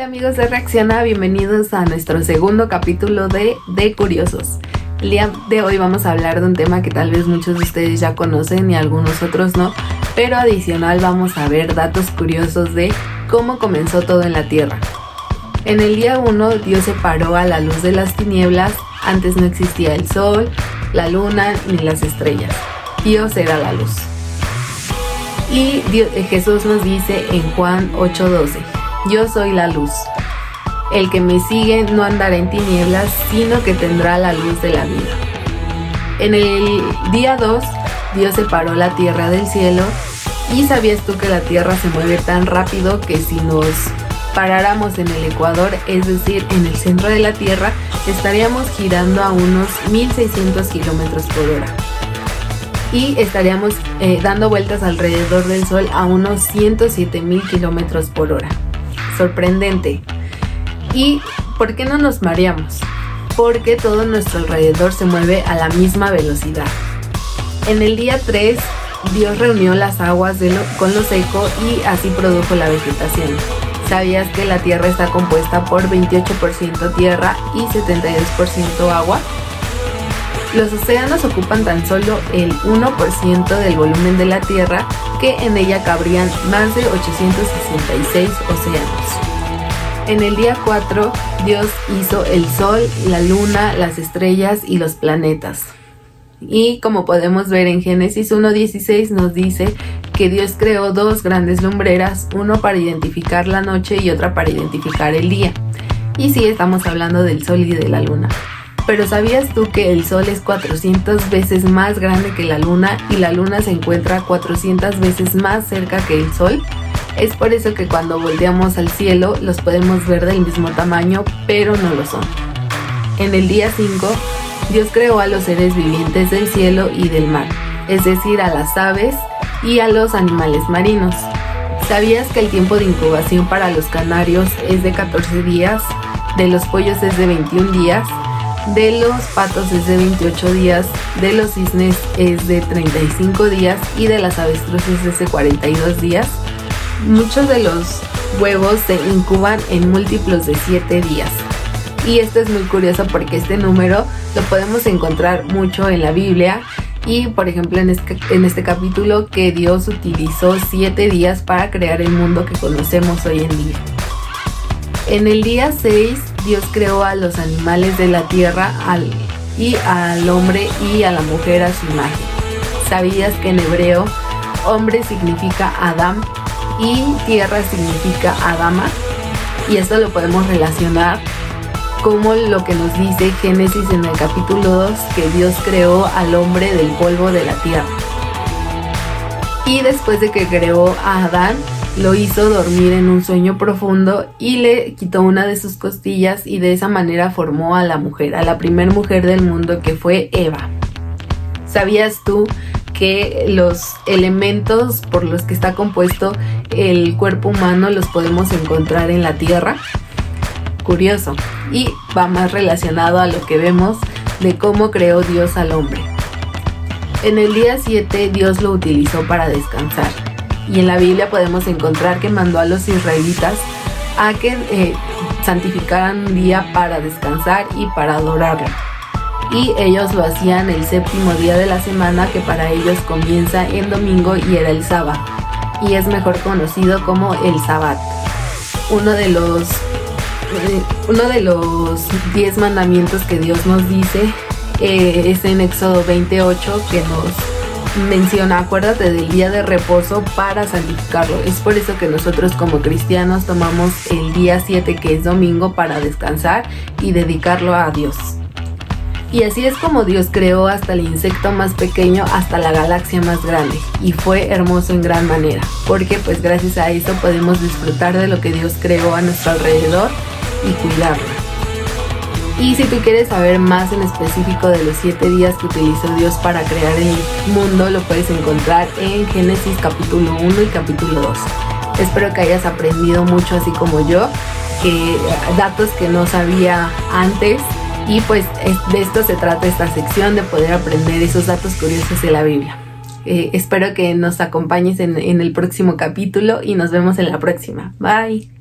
amigos de Reacciona, bienvenidos a nuestro segundo capítulo de De Curiosos. El día de hoy vamos a hablar de un tema que tal vez muchos de ustedes ya conocen y algunos otros no, pero adicional vamos a ver datos curiosos de cómo comenzó todo en la Tierra. En el día 1 Dios separó a la luz de las tinieblas, antes no existía el sol, la luna ni las estrellas. Dios era la luz. Y Jesús nos dice en Juan 8:12, yo soy la luz. El que me sigue no andará en tinieblas, sino que tendrá la luz de la vida. En el día 2, Dios separó la tierra del cielo y sabías tú que la tierra se mueve tan rápido que si nos paráramos en el ecuador, es decir, en el centro de la tierra, estaríamos girando a unos 1600 kilómetros por hora y estaríamos eh, dando vueltas alrededor del Sol a unos 107 mil kilómetros por hora sorprendente. ¿Y por qué no nos mareamos? Porque todo nuestro alrededor se mueve a la misma velocidad. En el día 3, Dios reunió las aguas con lo seco y así produjo la vegetación. ¿Sabías que la Tierra está compuesta por 28% tierra y 72% agua? Los océanos ocupan tan solo el 1% del volumen de la Tierra, que en ella cabrían más de 866 océanos. En el día 4, Dios hizo el Sol, la Luna, las estrellas y los planetas. Y como podemos ver en Génesis 1.16 nos dice que Dios creó dos grandes lumbreras, uno para identificar la noche y otra para identificar el día. Y sí, estamos hablando del Sol y de la Luna. Pero ¿sabías tú que el Sol es 400 veces más grande que la Luna y la Luna se encuentra 400 veces más cerca que el Sol? Es por eso que cuando volteamos al cielo los podemos ver del mismo tamaño, pero no lo son. En el día 5, Dios creó a los seres vivientes del cielo y del mar, es decir, a las aves y a los animales marinos. ¿Sabías que el tiempo de incubación para los canarios es de 14 días, de los pollos es de 21 días de los patos es de 28 días, de los cisnes es de 35 días y de las avestruces es de 42 días. Muchos de los huevos se incuban en múltiplos de 7 días. Y esto es muy curioso porque este número lo podemos encontrar mucho en la Biblia y por ejemplo en este, este capítulo que Dios utilizó 7 días para crear el mundo que conocemos hoy en día. En el día 6 Dios creó a los animales de la tierra y al hombre y a la mujer a su imagen. ¿Sabías que en hebreo hombre significa Adam y tierra significa Adama? Y esto lo podemos relacionar como lo que nos dice Génesis en el capítulo 2, que Dios creó al hombre del polvo de la tierra. Y después de que creó a Adán, lo hizo dormir en un sueño profundo y le quitó una de sus costillas y de esa manera formó a la mujer, a la primer mujer del mundo que fue Eva. ¿Sabías tú que los elementos por los que está compuesto el cuerpo humano los podemos encontrar en la tierra? Curioso. Y va más relacionado a lo que vemos de cómo creó Dios al hombre. En el día 7 Dios lo utilizó para descansar y en la Biblia podemos encontrar que mandó a los israelitas a que eh, santificaran un día para descansar y para adorarlo. Y ellos lo hacían el séptimo día de la semana que para ellos comienza en domingo y era el sábado. Y es mejor conocido como el sabbat. Uno de los eh, uno de los diez mandamientos que Dios nos dice eh, es en Éxodo 28 que nos menciona, acuérdate del día de reposo para santificarlo. Es por eso que nosotros como cristianos tomamos el día 7 que es domingo para descansar y dedicarlo a Dios. Y así es como Dios creó hasta el insecto más pequeño hasta la galaxia más grande. Y fue hermoso en gran manera, porque pues gracias a eso podemos disfrutar de lo que Dios creó a nuestro alrededor y cuidarlo. Y si tú quieres saber más en específico de los siete días que utilizó Dios para crear el mundo, lo puedes encontrar en Génesis capítulo 1 y capítulo 2. Espero que hayas aprendido mucho así como yo, que datos que no sabía antes y pues de esto se trata esta sección, de poder aprender esos datos curiosos de la Biblia. Eh, espero que nos acompañes en el próximo capítulo y nos vemos en la próxima. Bye.